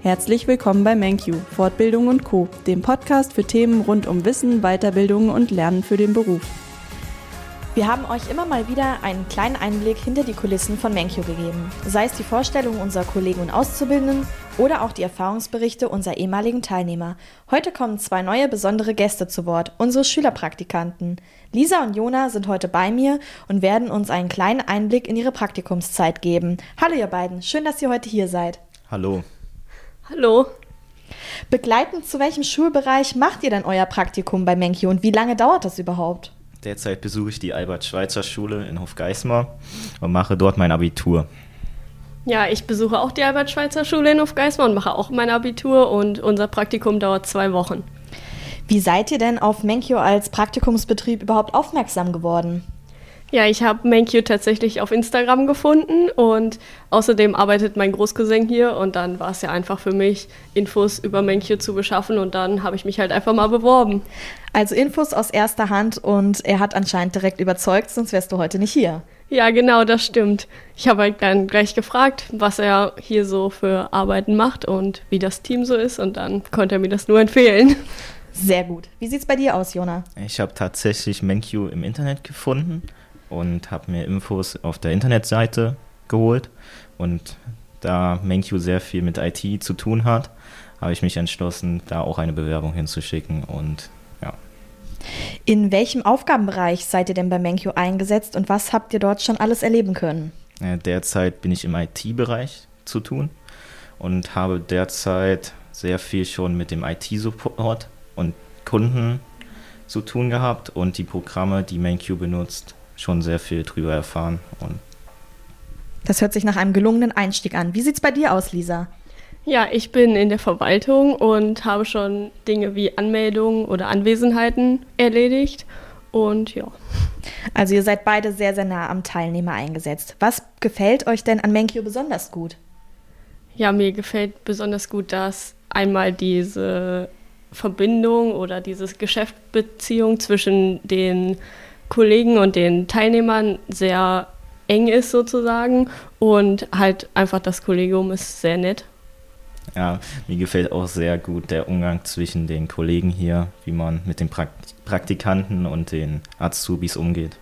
Herzlich willkommen bei MenQ, Fortbildung und Co., dem Podcast für Themen rund um Wissen, Weiterbildung und Lernen für den Beruf. Wir haben euch immer mal wieder einen kleinen Einblick hinter die Kulissen von MenQ gegeben, sei es die Vorstellungen unserer Kollegen und Auszubildenden oder auch die Erfahrungsberichte unserer ehemaligen Teilnehmer. Heute kommen zwei neue besondere Gäste zu Wort, unsere Schülerpraktikanten. Lisa und Jona sind heute bei mir und werden uns einen kleinen Einblick in ihre Praktikumszeit geben. Hallo ihr beiden, schön, dass ihr heute hier seid. Hallo. Hallo. Begleitend zu welchem Schulbereich macht ihr denn euer Praktikum bei Menki und wie lange dauert das überhaupt? Derzeit besuche ich die Albert-Schweitzer-Schule in Hofgeismar und mache dort mein Abitur. Ja, ich besuche auch die Albert-Schweitzer-Schule in Hofgeismar und mache auch mein Abitur und unser Praktikum dauert zwei Wochen. Wie seid ihr denn auf Menkyo als Praktikumsbetrieb überhaupt aufmerksam geworden? Ja, ich habe MenQ tatsächlich auf Instagram gefunden und außerdem arbeitet mein Großcousin hier und dann war es ja einfach für mich, Infos über MenQ zu beschaffen und dann habe ich mich halt einfach mal beworben. Also Infos aus erster Hand und er hat anscheinend direkt überzeugt, sonst wärst du heute nicht hier. Ja, genau, das stimmt. Ich habe halt dann gleich gefragt, was er hier so für Arbeiten macht und wie das Team so ist und dann konnte er mir das nur empfehlen. Sehr gut. Wie sieht es bei dir aus, Jona? Ich habe tatsächlich MenQ im Internet gefunden und habe mir Infos auf der Internetseite geholt. Und da MenQ sehr viel mit IT zu tun hat, habe ich mich entschlossen, da auch eine Bewerbung hinzuschicken und ja. In welchem Aufgabenbereich seid ihr denn bei MenQ eingesetzt und was habt ihr dort schon alles erleben können? Derzeit bin ich im IT-Bereich zu tun und habe derzeit sehr viel schon mit dem IT-Support und Kunden zu tun gehabt und die Programme, die MenQ benutzt, schon sehr viel drüber erfahren. Und das hört sich nach einem gelungenen Einstieg an. Wie sieht es bei dir aus, Lisa? Ja, ich bin in der Verwaltung und habe schon Dinge wie Anmeldungen oder Anwesenheiten erledigt. Und ja. Also ihr seid beide sehr, sehr nah am Teilnehmer eingesetzt. Was gefällt euch denn an Menkyo besonders gut? Ja, mir gefällt besonders gut, dass einmal diese Verbindung oder diese Geschäftsbeziehung zwischen den Kollegen und den Teilnehmern sehr eng ist sozusagen und halt einfach das Kollegium ist sehr nett. Ja, mir gefällt auch sehr gut der Umgang zwischen den Kollegen hier, wie man mit den Praktikanten und den Azubis umgeht.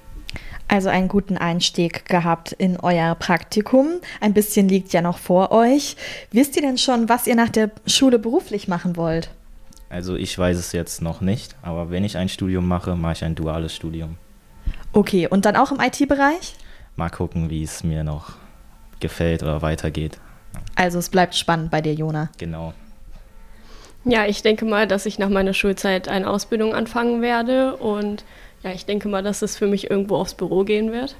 Also einen guten Einstieg gehabt in euer Praktikum. Ein bisschen liegt ja noch vor euch. Wisst ihr denn schon, was ihr nach der Schule beruflich machen wollt? Also ich weiß es jetzt noch nicht, aber wenn ich ein Studium mache, mache ich ein duales Studium. Okay, und dann auch im IT-Bereich? Mal gucken, wie es mir noch gefällt oder weitergeht. Also es bleibt spannend bei dir, Jona. Genau. Ja, ich denke mal, dass ich nach meiner Schulzeit eine Ausbildung anfangen werde und ja, ich denke mal, dass es für mich irgendwo aufs Büro gehen wird.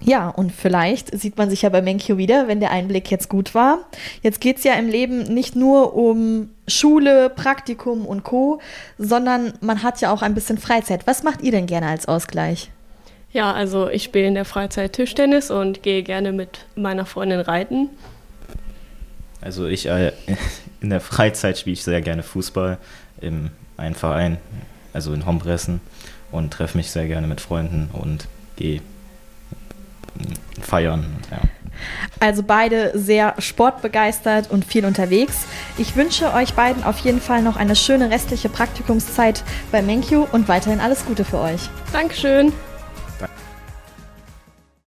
Ja, und vielleicht sieht man sich ja bei Menkyo wieder, wenn der Einblick jetzt gut war. Jetzt geht es ja im Leben nicht nur um Schule, Praktikum und Co., sondern man hat ja auch ein bisschen Freizeit. Was macht ihr denn gerne als Ausgleich? Ja, also ich spiele in der Freizeit Tischtennis und gehe gerne mit meiner Freundin reiten. Also ich äh, in der Freizeit spiele ich sehr gerne Fußball im einen Verein, also in Hombressen und treffe mich sehr gerne mit Freunden und gehe feiern. Ja. Also beide sehr sportbegeistert und viel unterwegs. Ich wünsche euch beiden auf jeden Fall noch eine schöne restliche Praktikumszeit bei Menkyu und weiterhin alles Gute für euch. Dankeschön.